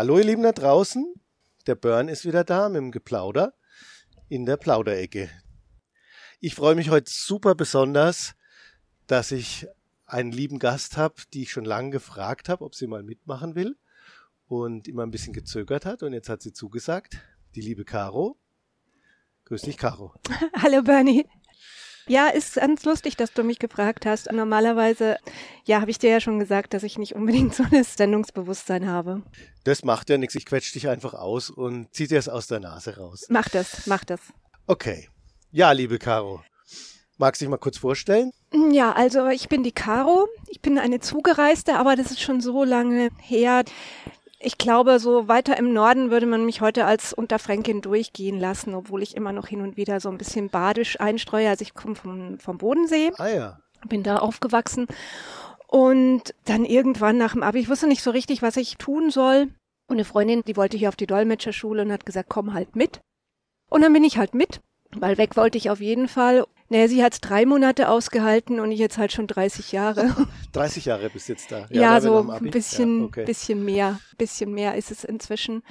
Hallo ihr Lieben da draußen, der Burn ist wieder da mit dem Geplauder in der Plauderecke. Ich freue mich heute super besonders, dass ich einen lieben Gast habe, die ich schon lange gefragt habe, ob sie mal mitmachen will und immer ein bisschen gezögert hat und jetzt hat sie zugesagt, die liebe Caro. Grüß dich, Caro. Hallo Bernie. Ja, ist ganz lustig, dass du mich gefragt hast. Normalerweise, ja, habe ich dir ja schon gesagt, dass ich nicht unbedingt so ein Sendungsbewusstsein habe. Das macht ja nichts. Ich quetsche dich einfach aus und zieh dir es aus der Nase raus. Mach das, mach das. Okay. Ja, liebe Caro. Magst du dich mal kurz vorstellen? Ja, also ich bin die Caro. Ich bin eine Zugereiste, aber das ist schon so lange her. Ich glaube, so weiter im Norden würde man mich heute als Unterfränkin durchgehen lassen, obwohl ich immer noch hin und wieder so ein bisschen badisch einstreue. Also ich komme vom, vom Bodensee. Ah ja. Bin da aufgewachsen. Und dann irgendwann nach dem Abi, ich wusste nicht so richtig, was ich tun soll. Und eine Freundin, die wollte hier auf die Dolmetscherschule und hat gesagt, komm halt mit. Und dann bin ich halt mit, weil weg wollte ich auf jeden Fall. Naja, sie hat es drei Monate ausgehalten und ich jetzt halt schon 30 Jahre. 30 Jahre bis jetzt da. Ja, ja so ein bisschen, ja, okay. bisschen mehr, bisschen mehr ist es inzwischen.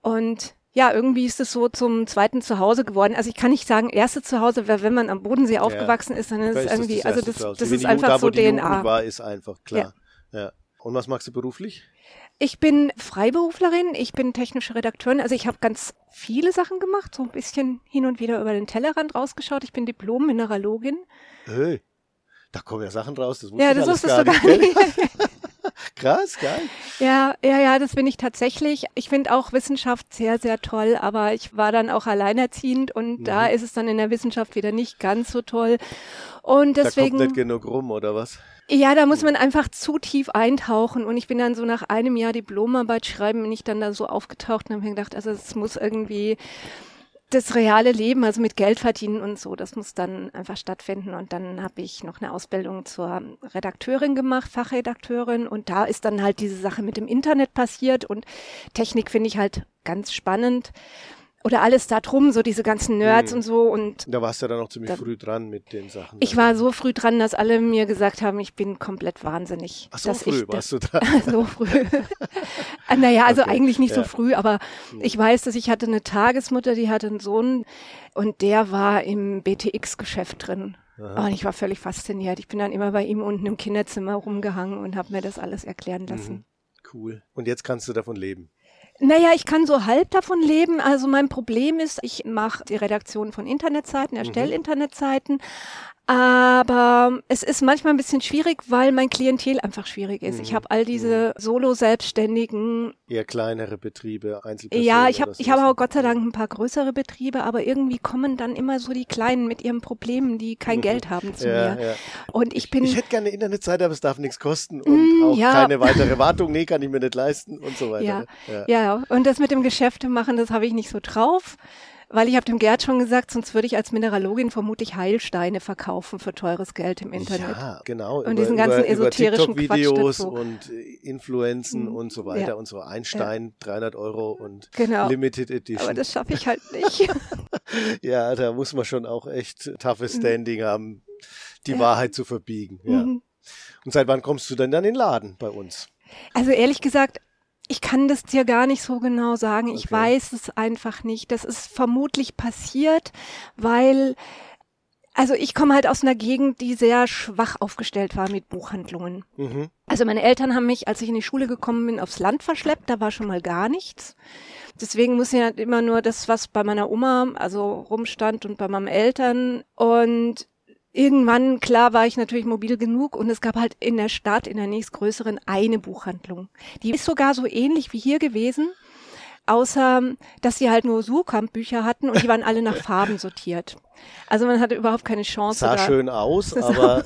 Und ja, irgendwie ist es so zum zweiten Zuhause geworden. Also ich kann nicht sagen erste Zuhause, weil wenn man am Bodensee ja. aufgewachsen ist, dann ist es irgendwie, das also das, das, ist einfach so DNA. war, ist einfach klar. Ja. ja. Und was machst du beruflich? Ich bin Freiberuflerin, ich bin technische Redakteurin, also ich habe ganz viele Sachen gemacht, so ein bisschen hin und wieder über den Tellerrand rausgeschaut. Ich bin Diplom-Mineralogin. Hey, da kommen ja Sachen raus, das wusste ja, das wusstest du gar nicht. Krass, geil. Ja, ja, ja, das bin ich tatsächlich. Ich finde auch Wissenschaft sehr, sehr toll, aber ich war dann auch alleinerziehend und mhm. da ist es dann in der Wissenschaft wieder nicht ganz so toll. Und deswegen. Da kommt nicht genug rum, oder was? Ja, da muss man einfach zu tief eintauchen. Und ich bin dann so nach einem Jahr Diplomarbeit schreiben, bin ich dann da so aufgetaucht und habe mir gedacht, also es muss irgendwie das reale Leben, also mit Geld verdienen und so, das muss dann einfach stattfinden. Und dann habe ich noch eine Ausbildung zur Redakteurin gemacht, Fachredakteurin. Und da ist dann halt diese Sache mit dem Internet passiert. Und Technik finde ich halt ganz spannend oder alles da drum, so diese ganzen Nerds mhm. und so. Und da warst du dann auch ziemlich da, früh dran mit den Sachen. Ich war so früh dran, dass alle mir gesagt haben, ich bin komplett wahnsinnig. Ach so früh warst du dran? so früh. Ah, naja, also okay. eigentlich nicht ja. so früh, aber mhm. ich weiß, dass ich hatte eine Tagesmutter, die hatte einen Sohn und der war im BTX-Geschäft drin. Aha. Und ich war völlig fasziniert. Ich bin dann immer bei ihm unten im Kinderzimmer rumgehangen und habe mir das alles erklären lassen. Mhm. Cool. Und jetzt kannst du davon leben. Naja, ich kann so halb davon leben. Also mein Problem ist, ich mache die Redaktion von Internetseiten, erstelle mhm. Internetseiten, aber es ist manchmal ein bisschen schwierig, weil mein Klientel einfach schwierig ist. Mhm. Ich habe all diese mhm. Solo-Selbstständigen. Eher kleinere Betriebe, Einzelpersonen. Ja, ich habe ich habe auch Gott sei Dank ein paar größere Betriebe, aber irgendwie kommen dann immer so die Kleinen mit ihren Problemen, die kein mhm. Geld haben zu ja, mir. Ja. Und ich bin. Ich hätte gerne eine Internetseite, aber es darf nichts kosten und mm, auch ja. keine weitere Wartung. Nee, kann ich mir nicht leisten und so weiter. Ja, ja. ja. und das mit dem Geschäfte machen, das habe ich nicht so drauf. Weil ich habe dem Gerd schon gesagt, sonst würde ich als Mineralogin vermutlich Heilsteine verkaufen für teures Geld im Internet. Ja, genau. Und über, diesen ganzen über, esoterischen über Videos und Influenzen mhm. und so weiter ja. und so. Einstein, ja. 300 Euro und genau. Limited Edition. Aber das schaffe ich halt nicht. ja, da muss man schon auch echt toughes mhm. Standing haben, die ja. Wahrheit zu verbiegen. Ja. Mhm. Und seit wann kommst du denn dann in den Laden bei uns? Also ehrlich gesagt, ich kann das dir gar nicht so genau sagen. Ich okay. weiß es einfach nicht. Das ist vermutlich passiert, weil also ich komme halt aus einer Gegend, die sehr schwach aufgestellt war mit Buchhandlungen. Mhm. Also meine Eltern haben mich, als ich in die Schule gekommen bin, aufs Land verschleppt. Da war schon mal gar nichts. Deswegen muss ich halt immer nur das, was bei meiner Oma also rumstand und bei meinen Eltern. Und irgendwann, klar, war ich natürlich mobil genug und es gab halt in der Stadt, in der nächstgrößeren, eine Buchhandlung. Die ist sogar so ähnlich wie hier gewesen, außer dass sie halt nur Surkamp-Bücher hatten und die waren alle nach Farben sortiert. Also man hatte überhaupt keine Chance. Sah da. schön aus, aber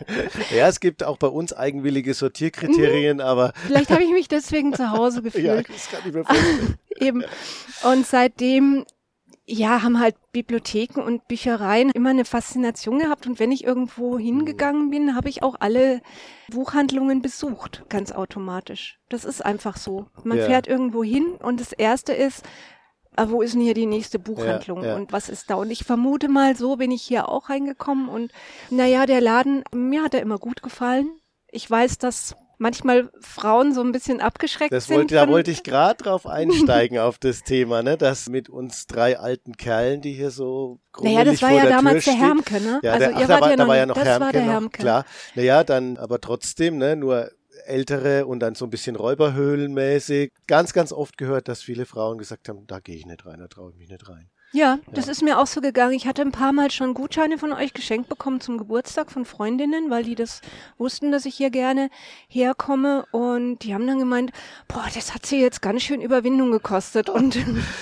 ja, es gibt auch bei uns eigenwillige Sortierkriterien, mhm. aber vielleicht habe ich mich deswegen zu Hause gefühlt. ja, das kann ich mir vorstellen. Eben. Und seitdem ja, haben halt Bibliotheken und Büchereien immer eine Faszination gehabt. Und wenn ich irgendwo hingegangen bin, habe ich auch alle Buchhandlungen besucht, ganz automatisch. Das ist einfach so. Man ja. fährt irgendwo hin und das erste ist, ah, wo ist denn hier die nächste Buchhandlung ja, ja. und was ist da? Und ich vermute mal, so bin ich hier auch reingekommen und naja, der Laden, mir hat er immer gut gefallen. Ich weiß, dass manchmal Frauen so ein bisschen abgeschreckt das sind. Wollte, da wollte ich gerade drauf einsteigen auf das Thema, ne? Das mit uns drei alten Kerlen, die hier so Naja, das war ja der damals Tür der Hermke, ne? Ja, also der, ihr ach, wart da, war, ja da noch, war ja noch das Hermke, war der noch, Hermke. klar. Naja, dann aber trotzdem, ne? Nur ältere und dann so ein bisschen Räuberhöhlenmäßig. Ganz, ganz oft gehört, dass viele Frauen gesagt haben, da gehe ich nicht rein, da traue ich mich nicht rein. Ja, das ist mir auch so gegangen. Ich hatte ein paar Mal schon Gutscheine von euch geschenkt bekommen zum Geburtstag von Freundinnen, weil die das wussten, dass ich hier gerne herkomme. Und die haben dann gemeint, boah, das hat sie jetzt ganz schön Überwindung gekostet. Und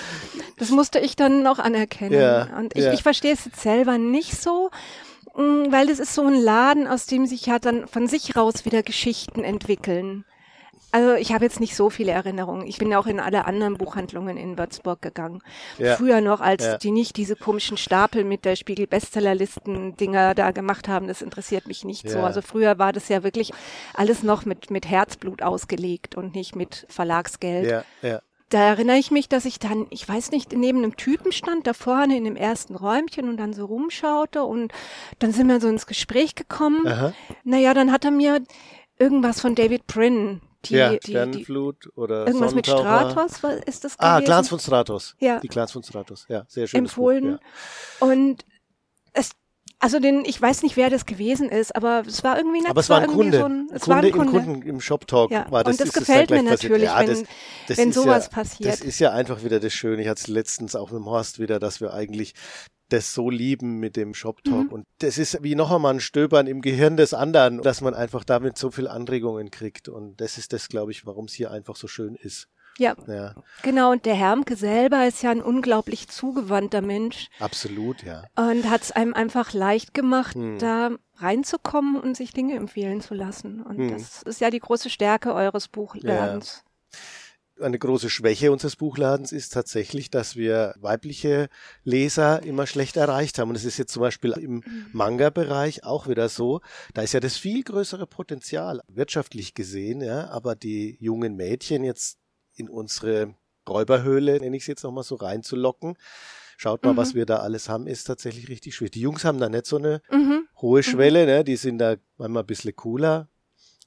das musste ich dann noch anerkennen. Ja, und ich, ja. ich verstehe es jetzt selber nicht so. mm, Weil das ist so ein Laden, aus dem sich ja dann von sich raus wieder Geschichten entwickeln. Also ich habe jetzt nicht so viele Erinnerungen. Ich bin auch in alle anderen Buchhandlungen in Würzburg gegangen. Ja. Früher noch, als Ja. die nicht diese komischen Stapel mit der Spiegel Bestsellerlisten Dinger da gemacht haben, das interessiert mich nicht so. Ja. Also früher war das ja wirklich alles noch mit mit Herzblut ausgelegt und nicht mit Verlagsgeld. Ja, ja. Da erinnere ich mich, dass ich dann, ich weiß nicht, neben einem Typen stand, da vorne in dem ersten Räumchen und dann so rumschaute und dann sind wir so ins Gespräch gekommen. Aha. Naja, dann hat er mir irgendwas von David Brin, die, ja, die, die, Sternenflut oder irgendwas mit. Stratos, was ist das Ah, gewesen? Glanz von Stratos. Ja. Die Glanz von Stratos. Ja, sehr schön. empfohlen. Und es, also den, ich weiß nicht, wer das gewesen ist, aber es war irgendwie nett. Aber es war ein Kunde. So ein, es Kunde, war ein Kunde. Im Kunden im Shop Talk Ja, war das. und das gefällt dann mir natürlich, ja, wenn- das, das wenn ist sowas ja, passiert. Das ist ja einfach wieder das Schöne. Ich hatte es letztens auch mit dem Horst wieder, dass wir eigentlich das so lieben mit dem Shop Talk. Mhm. Und das ist wie noch einmal ein Stöbern im Gehirn des anderen, dass man einfach damit so viel Anregungen kriegt. Und das ist das, glaube ich, warum es hier einfach so schön ist. Ja, Ja, genau. Und der Hermke selber ist ja ein unglaublich zugewandter Mensch absolut, ja. und hat es einem einfach leicht gemacht, Hm. da reinzukommen und sich Dinge empfehlen zu lassen. Und Hm. das ist ja die große Stärke eures Buchladens. Eine große Schwäche unseres Buchladens ist tatsächlich, dass wir weibliche Leser immer schlecht erreicht haben. Und es ist jetzt zum Beispiel im Manga-Bereich auch wieder so. Da ist ja das viel größere Potenzial, wirtschaftlich gesehen, ja. Aber die jungen Mädchen jetzt in unsere Räuberhöhle, nenne ich es jetzt nochmal so, reinzulocken. Schaut mal, Mhm. was wir da alles haben, ist tatsächlich richtig schwierig. Die Jungs haben da nicht so eine Mhm. hohe Schwelle, ne? Die sind da manchmal ein bisschen cooler.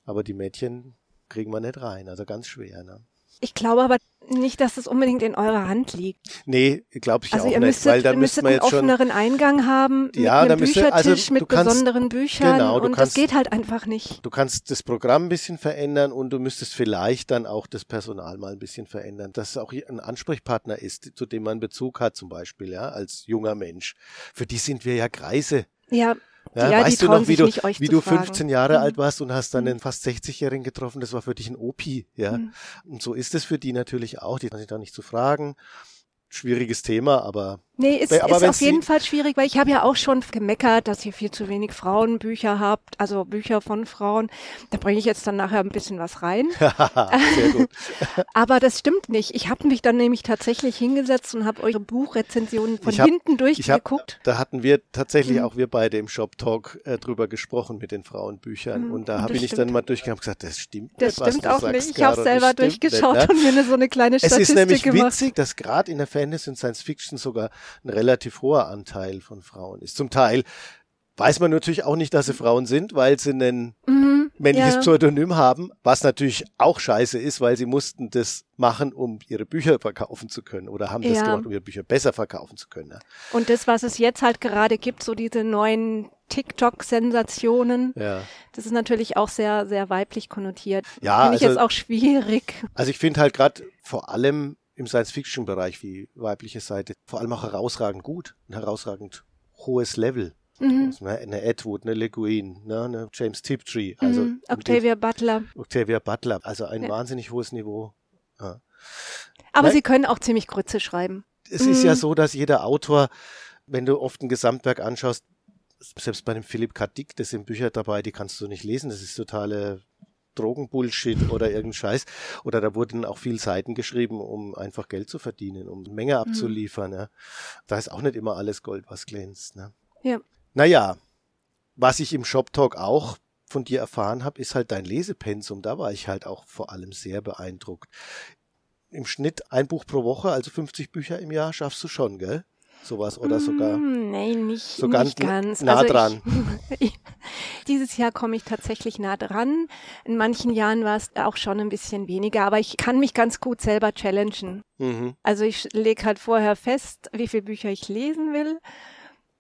Aber die Mädchen kriegen wir nicht rein. Also ganz schwer, ne? Ich glaube aber nicht, dass es unbedingt in eurer Hand liegt. Nee, glaube ich Also auch ihr nicht, müsstet, weil dann müsstet müsste man einen jetzt schon. offeneren Eingang haben mit Ja, da einem müsste- Büchertisch also mit kannst- besonderen Büchern genau, und kannst- das geht halt einfach nicht. Du kannst das Programm ein bisschen verändern und du müsstest vielleicht dann auch das Personal mal ein bisschen verändern, dass es auch ein Ansprechpartner ist, zu dem man Bezug hat, zum Beispiel, ja, als junger Mensch. Für die sind wir ja Greise. Ja, Ja, ja, weißt du noch, wie du, nicht, wie du fragen. 15 Jahre Mhm. alt warst und hast dann Mhm. einen fast 60-Jährigen getroffen, das war für dich ein Opi, ja. Mhm. Und so ist es für die natürlich auch, die haben sich da nicht zu fragen. Schwieriges Thema, aber Nee, ist, Aber ist auf jeden Fall schwierig, weil ich habe ja auch schon gemeckert, dass ihr viel zu wenig Frauenbücher habt, also Bücher von Frauen. Da bringe ich jetzt dann nachher ein bisschen was rein. sehr gut. Aber das stimmt nicht. Ich habe mich dann nämlich tatsächlich hingesetzt und habe eure Buchrezensionen von hab- hinten Ich hab, durchgeguckt. da hatten wir tatsächlich Mhm. auch wir beide im Shop Talk äh, drüber gesprochen mit den Frauenbüchern Mhm, und da habe ich stimmt. dann mal durchgegangen und gesagt, das stimmt Das nicht, stimmt auch nicht. Ich habe selber durchgeschaut nicht, ne? und mir eine, so eine kleine Es Statistik ist nämlich gemacht. witzig, dass gerade in der Fantasy und Science Fiction sogar ein relativ hoher Anteil von Frauen ist. Zum Teil weiß man natürlich auch nicht, dass sie Frauen sind, weil sie ein Mhm, männliches ja. Pseudonym haben, was natürlich auch scheiße ist, weil sie mussten das machen, um ihre Bücher verkaufen zu können oder haben das Ja. gemacht, um ihre Bücher besser verkaufen zu können. ne? Und das, was es jetzt halt gerade gibt, so diese neuen TikTok-Sensationen, Ja. das ist natürlich auch sehr, sehr weiblich konnotiert. Ja, Finde ich also- jetzt auch schwierig. Also ich finde halt gerade vor allem im Science-Fiction-Bereich wie weibliche Seite vor allem auch herausragend gut, ein herausragend hohes Level. Mhm. Also Eine Edward, eine Le Guin, ne, eine James Tiptree, also mhm. Octavia Butler. Octavia Butler, also ein Ja. wahnsinnig hohes Niveau. Ja. Aber Nein. sie können auch ziemlich Grütze schreiben. Es ist ja Mhm. so, dass jeder Autor, wenn du oft ein Gesamtwerk anschaust, selbst bei dem Philipp K. Dick, das sind Bücher dabei, die kannst du nicht lesen, das ist totale Drogenbullshit oder irgendein Scheiß. Oder da wurden auch viel Seiten geschrieben, um einfach Geld zu verdienen, um Mhm. Menge abzuliefern. Ja. Da ist auch nicht immer alles Gold, was glänzt. Ne? Ja. Naja, was ich im Shop Talk auch von dir erfahren habe, ist halt dein Lesepensum. Da war ich halt auch vor allem sehr beeindruckt. Im Schnitt ein Buch pro Woche, also 50 Bücher im Jahr, schaffst du schon, gell? Sowas oder sogar? Mm, Nein, nicht, so nicht ganz ganz. nah Also dran. Ich, dieses Jahr komme ich tatsächlich nah dran. In manchen Jahren war es auch schon ein bisschen weniger, aber ich kann mich ganz gut selber challengen. Mhm. Also ich lege halt vorher fest, wie viele Bücher ich lesen will.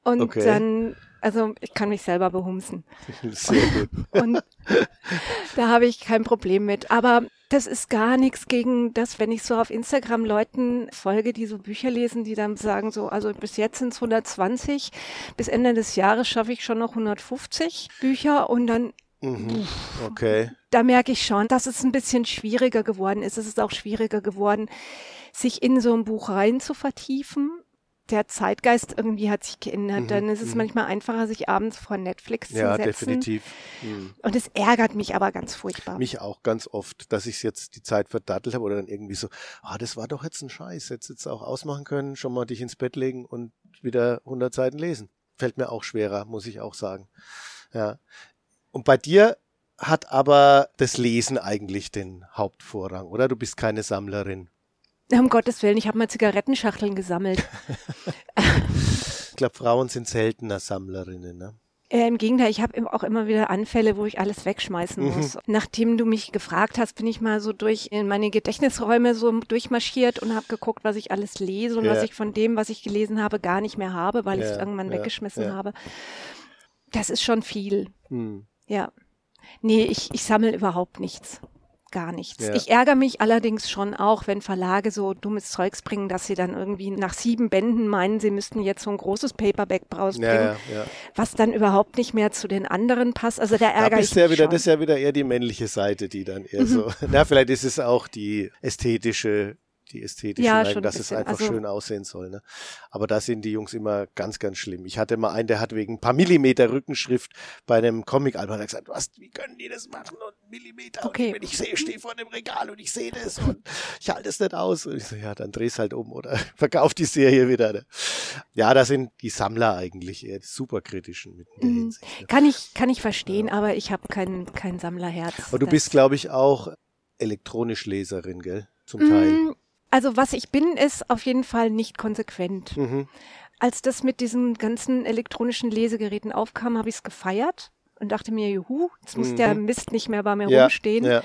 Und Okay. dann, also ich kann mich selber behumsen. Sehr gut. Und da habe ich kein Problem mit. Aber das ist gar nichts gegen das, wenn ich so auf Instagram Leuten folge, die so Bücher lesen, die dann sagen so, also bis jetzt sind es 120, bis Ende des Jahres schaffe ich schon noch 150 Bücher und dann Mhm. Okay. da merke ich schon, dass es ein bisschen schwieriger geworden ist. Es ist auch schwieriger geworden, sich in so ein Buch rein zu vertiefen. Der Zeitgeist irgendwie hat sich geändert. Mhm, Dann ist es mhm. manchmal einfacher, sich abends vor Netflix Ja, zu setzen. definitiv. Mhm. Und es ärgert mich aber ganz furchtbar. Mich auch ganz oft, dass ich jetzt die Zeit verdattelt habe oder dann irgendwie so, ah, das war doch jetzt ein Scheiß, hättest jetzt auch ausmachen können, schon mal dich ins Bett legen und wieder 100 Seiten lesen. Fällt mir auch schwerer, muss ich auch sagen. Ja. Und bei dir hat aber das Lesen eigentlich den Hauptvorrang, oder? Du bist keine Sammlerin. Um Gottes Willen, ich habe mal Zigarettenschachteln gesammelt. Ich glaube, Frauen sind seltener Sammlerinnen, ne? Äh, Im Gegenteil, ich habe auch immer wieder Anfälle, wo ich alles wegschmeißen Mhm. muss. Nachdem du mich gefragt hast, bin ich mal so durch in meine Gedächtnisräume so durchmarschiert und habe geguckt, was ich alles lese und Ja. was ich von dem, was ich gelesen habe, gar nicht mehr habe, weil ich es Ja, irgendwann ja, weggeschmissen ja. habe. Das ist schon viel. Hm. Ja. Nee, ich, ich sammle überhaupt nichts. Gar nichts. Ja. Ich ärgere mich allerdings schon auch, wenn Verlage so dummes Zeugs bringen, dass sie dann irgendwie nach sieben Bänden meinen, sie müssten jetzt so ein großes Paperback rausbringen, Ja, was dann überhaupt nicht mehr zu den anderen passt. Also da Da ärgere ich du ja mich wieder, schon. das ist ja wieder eher die männliche Seite, die dann eher so, na, vielleicht ist es auch die ästhetische, die ästhetische Ja, Neigung, dass es bisschen. einfach Also- schön aussehen soll, ne? Aber da sind die Jungs immer ganz, ganz schlimm. Ich hatte mal einen, der hat wegen ein paar Millimeter Rückenschrift bei einem Comic-Album gesagt, was, wie können die das machen und Millimeter Okay. und wenn ich sehe, stehe vor dem Regal und ich sehe das und ich halte es nicht aus. Und ich so, ja, dann dreh's halt um oder verkauf die Serie wieder. Ne? Ja, da sind die Sammler eigentlich eher die superkritischen mit der Mhm. Hinsicht. Ne? Kann ich, kann ich verstehen, aber ich habe kein, kein Sammlerherz. Aber du bist, glaube ich, auch elektronisch Leserin, gell? Zum Teil. Also was ich bin, ist auf jeden Fall nicht konsequent. Mhm. Als das mit diesen ganzen elektronischen Lesegeräten aufkam, habe ich es gefeiert und dachte mir, juhu, jetzt muss Mhm. der Mist nicht mehr bei mir Ja, rumstehen. ja.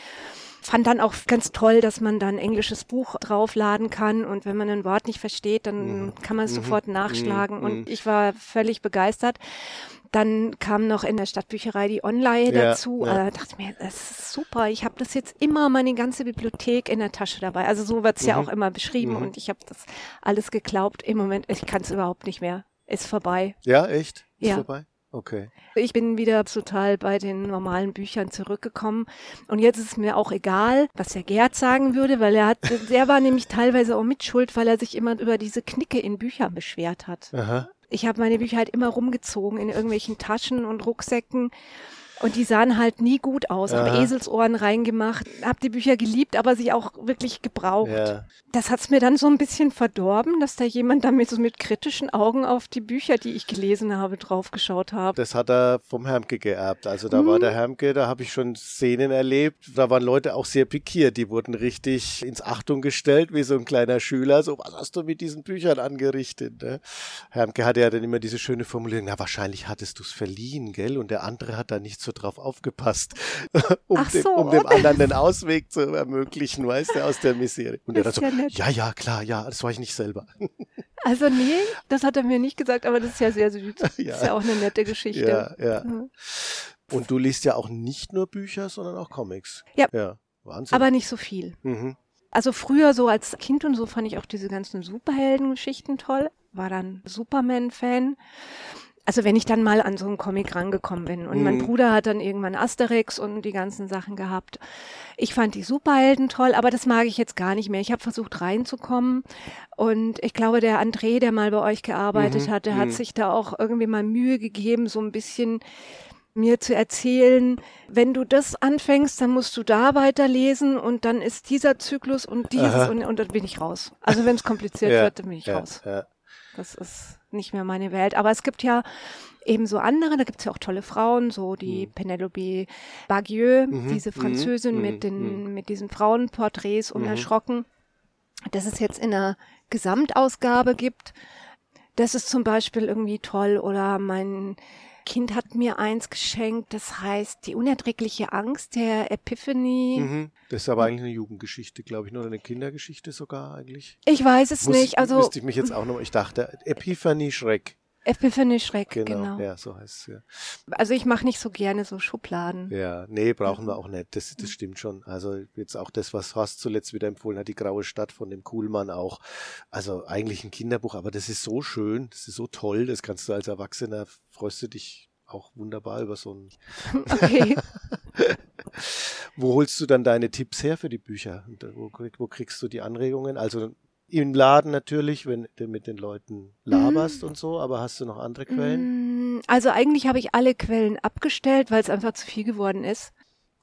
Fand dann auch ganz toll, dass man dann ein englisches Buch draufladen kann und wenn man ein Wort nicht versteht, dann Mhm. kann man es Mhm. sofort nachschlagen Mhm. und ich war völlig begeistert. Dann kam noch in der Stadtbücherei die Online Ja, dazu. ja. Da dachte ich mir, das ist super. Ich habe das jetzt immer meine ganze Bibliothek in der Tasche dabei. Also so wird's ja Mhm. auch immer beschrieben Mhm. und ich habe das alles geglaubt. Im Moment, ich kann es überhaupt nicht mehr. Ist vorbei. Ja, echt? Ist Ja. vorbei? Okay. Ich bin wieder total bei den normalen Büchern zurückgekommen. Und jetzt ist es mir auch egal, was der Gerd sagen würde, weil er hat, der war nämlich teilweise auch mit Schuld, weil er sich immer über diese Knicke in Büchern beschwert hat. Aha. Ich habe meine Bücher halt immer rumgezogen in irgendwelchen Taschen und Rucksäcken. Und die sahen halt nie gut aus. Habe Aha. Eselsohren reingemacht, habe die Bücher geliebt, aber sie auch wirklich gebraucht. Ja. Das hat's mir dann so ein bisschen verdorben, dass da jemand damit so mit kritischen Augen auf die Bücher, die ich gelesen habe, draufgeschaut hat. Das hat er vom Hermke geerbt. Also da Mhm. war der Hermke, da habe ich schon Szenen erlebt. Da waren Leute auch sehr pikiert. Die wurden richtig ins Achtung gestellt, wie so ein kleiner Schüler. So, was hast du mit diesen Büchern angerichtet? Ne? Hermke hatte ja dann immer diese schöne Formulierung, na wahrscheinlich hattest du es verliehen, gell? Und der andere hat da nicht so drauf aufgepasst, um, Ach dem, so. um dem anderen den Ausweg zu ermöglichen, weißt du, aus der Misere. Und er dann so, ja ja, ja, klar, ja, das war ich nicht selber. Also nee, das hat er mir nicht gesagt, aber das ist ja sehr süß. Ja. Ist ja auch eine nette Geschichte. Ja, ja. Mhm. Und du liest ja auch nicht nur Bücher, sondern auch Comics. Ja. Ja, Wahnsinn. Aber nicht so viel. mhm. Also früher so als Kind und so fand ich auch diese ganzen Superhelden-Geschichten toll. War dann Superman-Fan. Also wenn ich dann mal an so einen Comic rangekommen bin. Und mein Mhm. Bruder hat dann irgendwann Asterix und die ganzen Sachen gehabt. Ich fand die Superhelden toll, aber das mag ich jetzt gar nicht mehr. Ich habe versucht reinzukommen. Und ich glaube, der André, der mal bei euch gearbeitet Mhm, hat, der mhm. hat sich da auch irgendwie mal Mühe gegeben, so ein bisschen mir zu erzählen, wenn du das anfängst, dann musst du da weiterlesen und dann ist dieser Zyklus und dieses und, und dann bin ich raus. Also wenn es kompliziert Ja, wird, dann bin ich ja, raus. ja. Das ist nicht mehr meine Welt. Aber es gibt ja eben so andere, da gibt es ja auch tolle Frauen, so die Mhm. Penelope Bagieux, Mhm, diese mhm, Französin mhm, mit den, mhm. mit diesen Frauenporträts unerschrocken. Das es jetzt in einer Gesamtausgabe gibt. Das ist zum Beispiel irgendwie toll. Oder mein Kind hat mir eins geschenkt, das heißt Die unerträgliche Angst der Epiphany. Mhm. Das ist aber eigentlich eine Jugendgeschichte, glaube ich, nur eine Kindergeschichte sogar eigentlich. Ich weiß es Muss, nicht. Also müsste ich mich jetzt auch noch, ich dachte, Epiphany Schreck. Epiphany Schreck, Genau, genau. ja, so heißt es ja. Also ich mache nicht so gerne so Schubladen. Ja, nee, brauchen wir auch nicht. Das, das stimmt schon. Also jetzt auch das, was Horst zuletzt wieder empfohlen hat, die Graue Stadt von dem Kuhlmann auch. Also eigentlich ein Kinderbuch, aber das ist so schön, das ist so toll, das kannst du als Erwachsener, freust du dich auch wunderbar über so ein. Okay. Wo holst du dann deine Tipps her für die Bücher? Wo kriegst du die Anregungen? Also im Laden natürlich, wenn du mit den Leuten laberst und so, aber hast du noch andere Quellen? Mm, Also eigentlich habe ich alle Quellen abgestellt, weil es einfach zu viel geworden ist.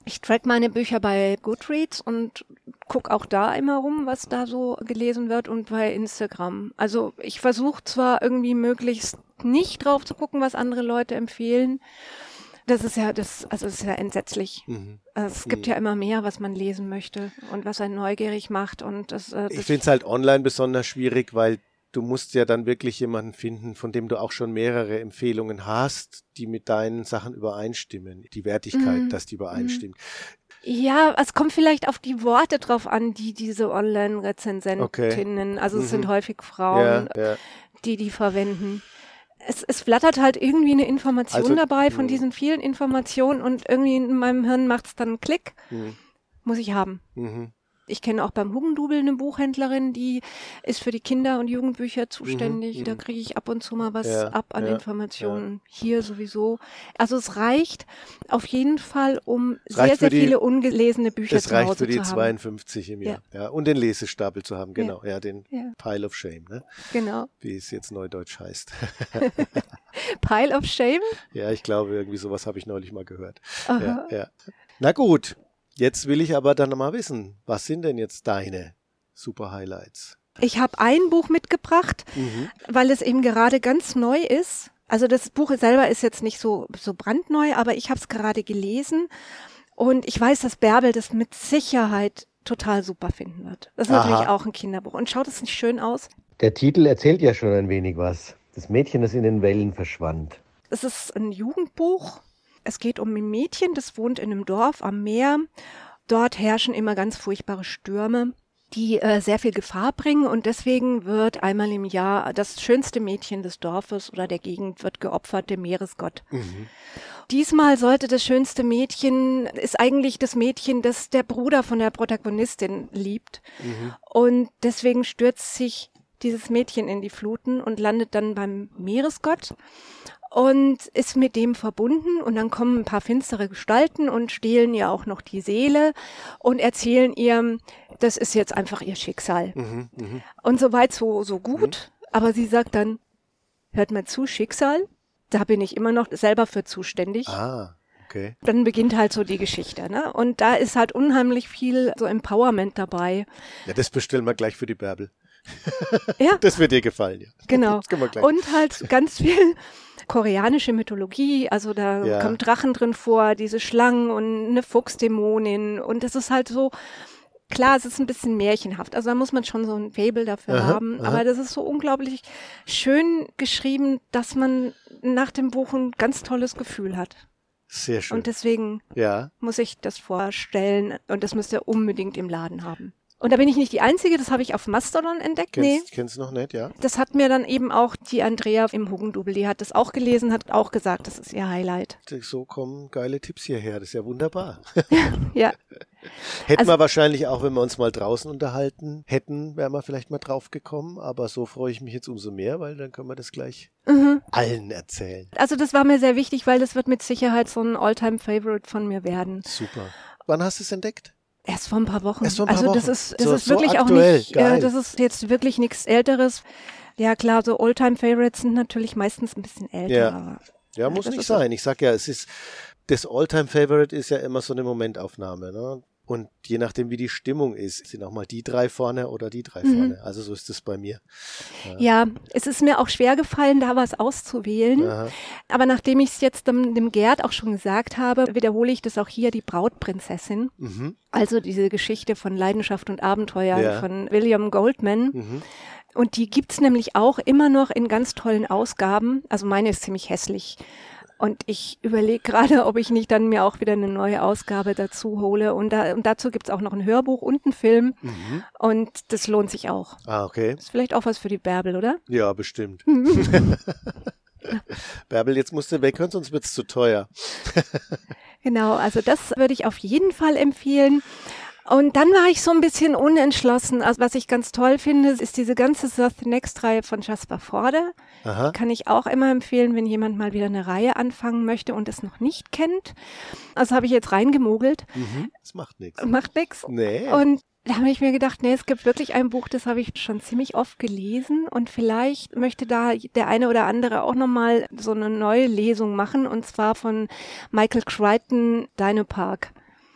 Ich track meine Bücher bei Goodreads und guck auch da immer rum, was da so gelesen wird und bei Instagram. Also ich versuche zwar irgendwie möglichst nicht drauf zu gucken, was andere Leute empfehlen. Das ist ja das, also das ist ja entsetzlich. Mhm. Also es gibt Mhm. ja immer mehr, was man lesen möchte und was einen neugierig macht und das. Äh, Ich das finde es halt online besonders schwierig, weil du musst ja dann wirklich jemanden finden, von dem du auch schon mehrere Empfehlungen hast, die mit deinen Sachen übereinstimmen. Die Wertigkeit, Mhm. dass die übereinstimmt. Ja, es kommt vielleicht auf die Worte drauf an, die diese Online-Rezensentinnen, also es Mhm. sind häufig Frauen, Ja, ja. die die verwenden. Es, es flattert halt irgendwie eine Information Also, dabei von mh. diesen vielen Informationen und irgendwie in meinem Hirn macht es dann einen Klick, Mhm. muss ich haben. Mhm. Ich kenne auch beim Hugendubel eine Buchhändlerin, die ist für die Kinder- und Jugendbücher zuständig. mhm. Da kriege ich ab und zu mal was Ja, ab an ja, Informationen. Hier sowieso. Also es reicht auf jeden Fall, um Es sehr, reicht sehr die- viele ungelesene Bücher Das zu reicht Hause für die zu haben. 52 im Jahr. Ja. Und den Lesestapel zu haben, genau. Ja, den Ja. Pile of Shame, ne? Genau. wie es jetzt neudeutsch heißt. Pile of Shame? ja, ich glaube, irgendwie sowas habe ich neulich mal gehört. Aha. Ja, ja. Na gut, jetzt will ich aber dann mal wissen, was sind denn jetzt deine Super Highlights? Ich habe ein Buch mitgebracht, Mhm. weil es eben gerade ganz neu ist. Also das Buch selber ist jetzt nicht so, so brandneu, aber ich habe es gerade gelesen und ich weiß, dass Bärbel das mit Sicherheit total super finden wird. Das ist Aha. natürlich auch ein Kinderbuch. Und schaut es nicht schön aus? Der Titel erzählt ja schon ein wenig was. Das Mädchen, das in den Wellen verschwand. Es ist ein Jugendbuch. Es geht um ein Mädchen, das wohnt in einem Dorf am Meer. Dort herrschen immer ganz furchtbare Stürme, die äh, sehr viel Gefahr bringen und deswegen wird einmal im Jahr das schönste Mädchen des Dorfes oder der Gegend wird geopfert, dem Meeresgott. Mhm. Diesmal sollte das schönste Mädchen, ist eigentlich das Mädchen, das der Bruder von der Protagonistin liebt. Mhm. Und deswegen stürzt sich dieses Mädchen in die Fluten und landet dann beim Meeresgott und ist mit dem verbunden und dann kommen ein paar finstere Gestalten und stehlen ihr auch noch die Seele und erzählen ihr, das ist jetzt einfach ihr Schicksal. Mhm. Mhm. Und soweit so, so gut. Aber sie sagt dann, hört mal zu, Schicksal, da bin ich immer noch selber für zuständig. Ah, okay. Dann beginnt halt so die Geschichte, ne? Und da ist halt unheimlich viel so Empowerment dabei. Ja, das bestellen wir gleich für die Bärbel. Ja, Das wird dir gefallen, ja. genau. Und halt ganz viel koreanische Mythologie, also da Ja. kommen Drachen drin vor, diese Schlangen und eine Fuchsdämonin und das ist halt so, klar, es ist ein bisschen märchenhaft, also da muss man schon so ein Fable dafür Aha, haben, aha. aber das ist so unglaublich schön geschrieben, dass man nach dem Buch ein ganz tolles Gefühl hat. Sehr schön. Und deswegen ja. muss ich das vorstellen und das müsst ihr unbedingt im Laden haben. Und da bin ich nicht die Einzige, das habe ich auf Mastodon entdeckt. Nee, Kennst, kennst du noch nicht, ja? das hat mir dann eben auch die Andrea im Hugendubel, die hat das auch gelesen, hat auch gesagt, das ist ihr Highlight. So kommen geile Tipps hierher. Das ist ja wunderbar. Ja, Hätten Also- wir wahrscheinlich auch, wenn wir uns mal draußen unterhalten hätten, wären wir vielleicht mal drauf gekommen. Aber so freue ich mich jetzt umso mehr, weil dann können wir das gleich mhm. allen erzählen. also das war mir sehr wichtig, weil das wird mit Sicherheit so ein Alltime-Favorite von mir werden. Super. Wann hast du es entdeckt? Erst vor ein paar Wochen. Erst vor ein paar also das Wochen. ist, das So- ist so wirklich aktuell. auch nicht, äh, das ist jetzt wirklich nichts Älteres. Ja klar, so Alltime-Favorites sind natürlich meistens ein bisschen älter. Ja. Ja, muss das nicht so. sein. Ich sag ja, es ist, das All-Time-Favorite ist ja immer so eine Momentaufnahme, ne? Und je nachdem, wie die Stimmung ist, sind auch mal die drei vorne oder die drei Mhm. vorne. Also so ist es bei mir. Ja, es ist mir auch schwer gefallen, da was auszuwählen. Aha. Aber nachdem ich es jetzt dem, dem Gerd auch schon gesagt habe, wiederhole ich das auch hier, die Brautprinzessin. Mhm. Also diese Geschichte von Leidenschaft und Abenteuer Ja. von William Goldman. Mhm. Und die gibt's nämlich auch immer noch in ganz tollen Ausgaben. Also meine ist ziemlich hässlich. Und ich überlege gerade, ob ich nicht dann mir auch wieder eine neue Ausgabe dazu hole. Und, da, und dazu gibt's auch noch ein Hörbuch und einen Film. Mhm. Und das lohnt sich auch. Ah, okay. ist vielleicht auch was für die Bärbel, oder? Ja, bestimmt. Bärbel, jetzt musst du weghören, sonst wird's zu teuer. genau, also das würde ich auf jeden Fall empfehlen. Und dann war ich so ein bisschen unentschlossen. Also was ich ganz toll finde, ist diese ganze The Next-Reihe von Jasper Forde. Aha. Kann ich auch immer empfehlen, wenn jemand mal wieder eine Reihe anfangen möchte und es noch nicht kennt. Also habe ich jetzt reingemogelt. Mhm. Das macht nichts. Macht nix. Nee. Und da habe ich mir gedacht, nee, es gibt wirklich ein Buch, das habe ich schon ziemlich oft gelesen und vielleicht möchte da der eine oder andere auch nochmal so eine neue Lesung machen und zwar von Michael Crichton Dino Park.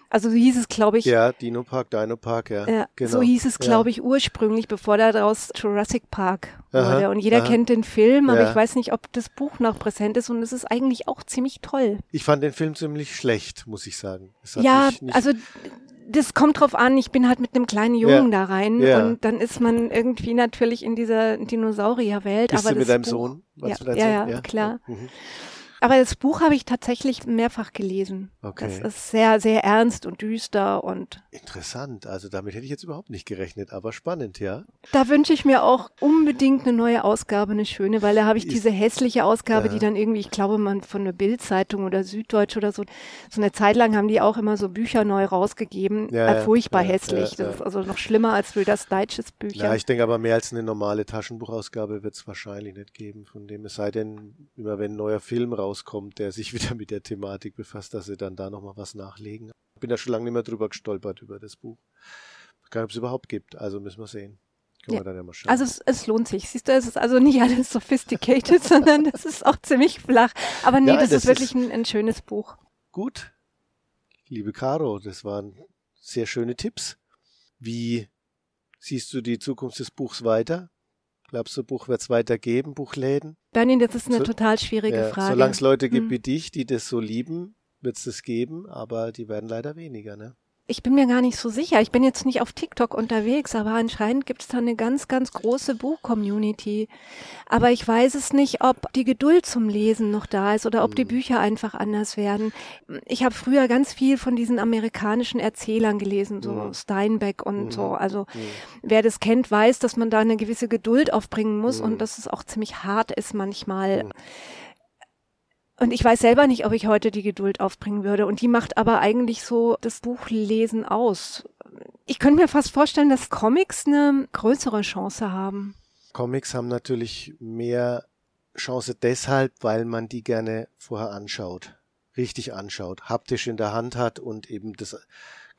Also so hieß es, glaube ich. Ja, Dino Park, Dino Park, ja. Ja, genau. So hieß es, glaube ja. ich, ursprünglich, bevor daraus Jurassic Park Aha, wurde. Und jeder aha. kennt den Film, aber Ja. ich weiß nicht, ob das Buch noch präsent ist. Und es ist eigentlich auch ziemlich toll. Ich fand den Film ziemlich schlecht, muss ich sagen. Ja, also das kommt drauf an. Ich bin halt mit einem kleinen Jungen da rein und dann ist man irgendwie natürlich in dieser Dinosaurierwelt. Bist aber du mit deinem Buch, Sohn? Warst Ja, ja, deinem ja, Sohn? klar. Mhm. Aber das Buch habe ich tatsächlich mehrfach gelesen. Okay. Das ist sehr, sehr ernst und düster und Interessant. Also damit hätte ich jetzt überhaupt nicht gerechnet, aber spannend, ja. Da wünsche ich mir auch unbedingt eine neue Ausgabe, eine schöne, weil da habe ich Ist- diese hässliche Ausgabe, Ja. die dann irgendwie, ich glaube, man von der Bildzeitung oder Süddeutsch oder so, so eine Zeit lang haben die auch immer so Bücher neu rausgegeben. Ja, äh, furchtbar ja, hässlich. das ist also noch schlimmer als Reader's Digest Bücher. Ja, ich denke aber mehr als eine normale Taschenbuchausgabe wird es wahrscheinlich nicht geben. Von dem es sei denn, immer wenn ein neuer Film rauskommt, der sich wieder mit der Thematik befasst, dass sie dann da nochmal was nachlegen. Ich bin da schon lange nicht mehr drüber gestolpert über das Buch. Ich weiß gar nicht, ob es überhaupt gibt. Also müssen wir sehen. Können Ja. wir dann ja mal schauen. Also es, es lohnt sich. Siehst du, es ist also nicht alles sophisticated, sondern das ist auch ziemlich flach. Aber nee, Ja, das, das ist wirklich ist- ein, ein schönes Buch. Gut. Liebe Caro, das waren sehr schöne Tipps. Wie siehst du die Zukunft des Buchs weiter? Glaubst du, Buch wird es weitergeben, Buchläden? Bernie, das ist eine So- total schwierige Ja, Frage. Solange es Leute gibt Hm. wie dich, die das so lieben, wird es das geben, aber die werden leider weniger, ne? Ich bin mir gar nicht so sicher. Ich bin jetzt nicht auf TikTok unterwegs, aber anscheinend gibt es da eine ganz, ganz große Buch-Community. Aber ich weiß es nicht, ob die Geduld zum Lesen noch da ist oder ob die Mhm. Bücher einfach anders werden. Ich habe früher ganz viel von diesen amerikanischen Erzählern gelesen, so Mhm. Steinbeck und Mhm. so. Also Hm. wer das kennt, weiß, dass man da eine gewisse Geduld aufbringen muss und dass es auch ziemlich hart ist manchmal. Und ich weiß selber nicht, ob ich heute die Geduld aufbringen würde. Und die macht aber eigentlich so das Buchlesen aus. Ich könnte mir fast vorstellen, dass Comics eine größere Chance haben. Comics haben natürlich mehr Chance deshalb, weil man die gerne vorher anschaut, richtig anschaut, haptisch in der Hand hat und eben das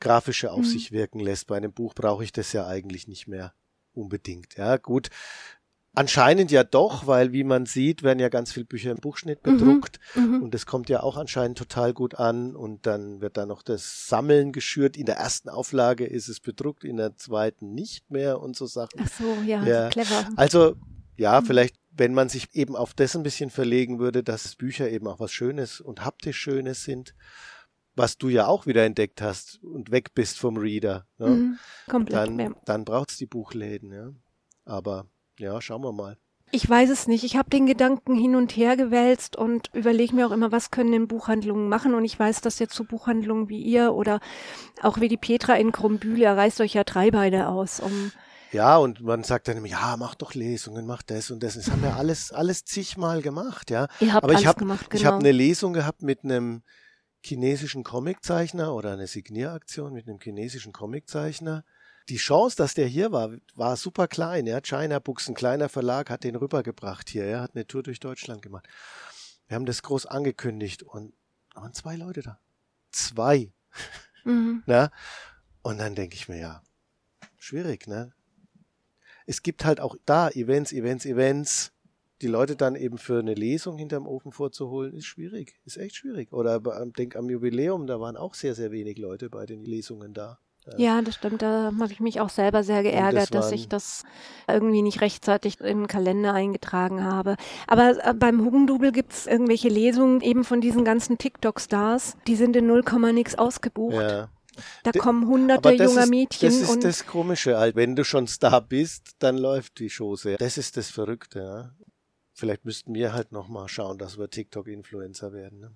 Grafische auf Mhm. sich wirken lässt. Bei einem Buch brauche ich das ja eigentlich nicht mehr unbedingt. Ja, gut. Anscheinend ja doch, weil wie man sieht, werden ja ganz viele Bücher im Buchschnitt Mhm. bedruckt. Mhm. Und das kommt ja auch anscheinend total gut an. Und dann wird da noch das Sammeln geschürt. In der ersten Auflage ist es bedruckt, in der zweiten nicht mehr und so Sachen. Ach so, ja, Ja. clever. Also, ja, Mhm. vielleicht, wenn man sich eben auf das ein bisschen verlegen würde, dass Bücher eben auch was Schönes und haptisch Schönes sind, was du ja auch wieder entdeckt hast und weg bist vom Reader, ne? Mhm. Komplett. dann, dann braucht's die Buchläden, ja. Aber, ja, schauen wir mal. Ich weiß es nicht. Ich habe den Gedanken hin und her gewälzt und überlege mir auch immer, was können denn Buchhandlungen machen. Und ich weiß, dass jetzt so Buchhandlungen wie ihr oder auch wie die Petra in Krumbühl, ihr reißt euch ja drei Beine aus, um Ja, und man sagt dann immer, ja, mach doch Lesungen, mach das und das. Das haben wir alles, alles zigmal gemacht, ja. ihr habt Aber ich habe gemacht, genau. ich hab eine Lesung gehabt mit einem chinesischen Comiczeichner oder eine Signieraktion mit einem chinesischen Comiczeichner. Die Chance, dass der hier war, war super klein. Ja. China Books, ein kleiner Verlag, hat den rübergebracht hier. Er hat eine Tour durch Deutschland gemacht. Wir haben das groß angekündigt und da waren zwei Leute da. Zwei. mhm. Ne? Und dann denke ich mir, ja, schwierig, ne? Es gibt halt auch da Events, Events, Events. Die Leute dann eben für eine Lesung hinterm Ofen vorzuholen, ist schwierig. Ist echt schwierig. Oder denk am Jubiläum, da waren auch sehr, sehr wenig Leute bei den Lesungen da. Ja, das stimmt. Da habe ich mich auch selber sehr geärgert, dass waren- ich das irgendwie nicht rechtzeitig in den Kalender eingetragen habe. Aber äh, beim Hugendubel gibt's irgendwelche Lesungen eben von diesen ganzen TikTok-Stars. Die sind in 0, nix ausgebucht. Ja. Da kommen hunderte junger ist, Mädchen. Das ist das Komische halt. Wenn du schon Star bist, dann läuft die Show sehr. Das ist das Verrückte. Ja? Vielleicht müssten wir halt nochmal schauen, dass wir TikTok-Influencer werden. Ne?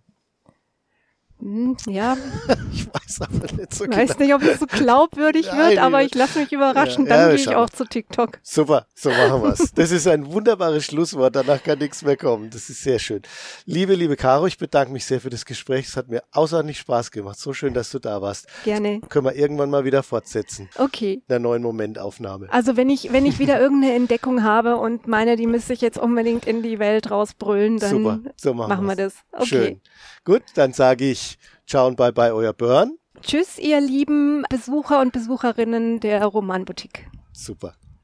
Hm, ja. ich weiß aber nicht so Ich weiß genau. nicht, ob es so glaubwürdig Nein, wird, aber ich lasse mich überraschen. Ja, Dann ja, gehe ich auch wir. zu TikTok. Super, so machen wir's. Das ist ein wunderbares Schlusswort, danach kann nichts mehr kommen. Das ist sehr schön. Liebe, liebe Caro, ich bedanke mich sehr für das Gespräch. Es hat mir außerordentlich Spaß gemacht. So schön, dass du da warst. Gerne. Können wir irgendwann mal wieder fortsetzen. Okay. In der neuen Momentaufnahme. Also wenn ich, wenn ich wieder irgendeine Entdeckung habe und meine, die müsste ich jetzt unbedingt in die Welt rausbrüllen, dann Super, so machen, machen wir das. Okay. Schön. Gut, dann sage ich Ciao und bye bye, euer Burn. Tschüss, ihr lieben Besucher und Besucherinnen der Romanboutique. Super.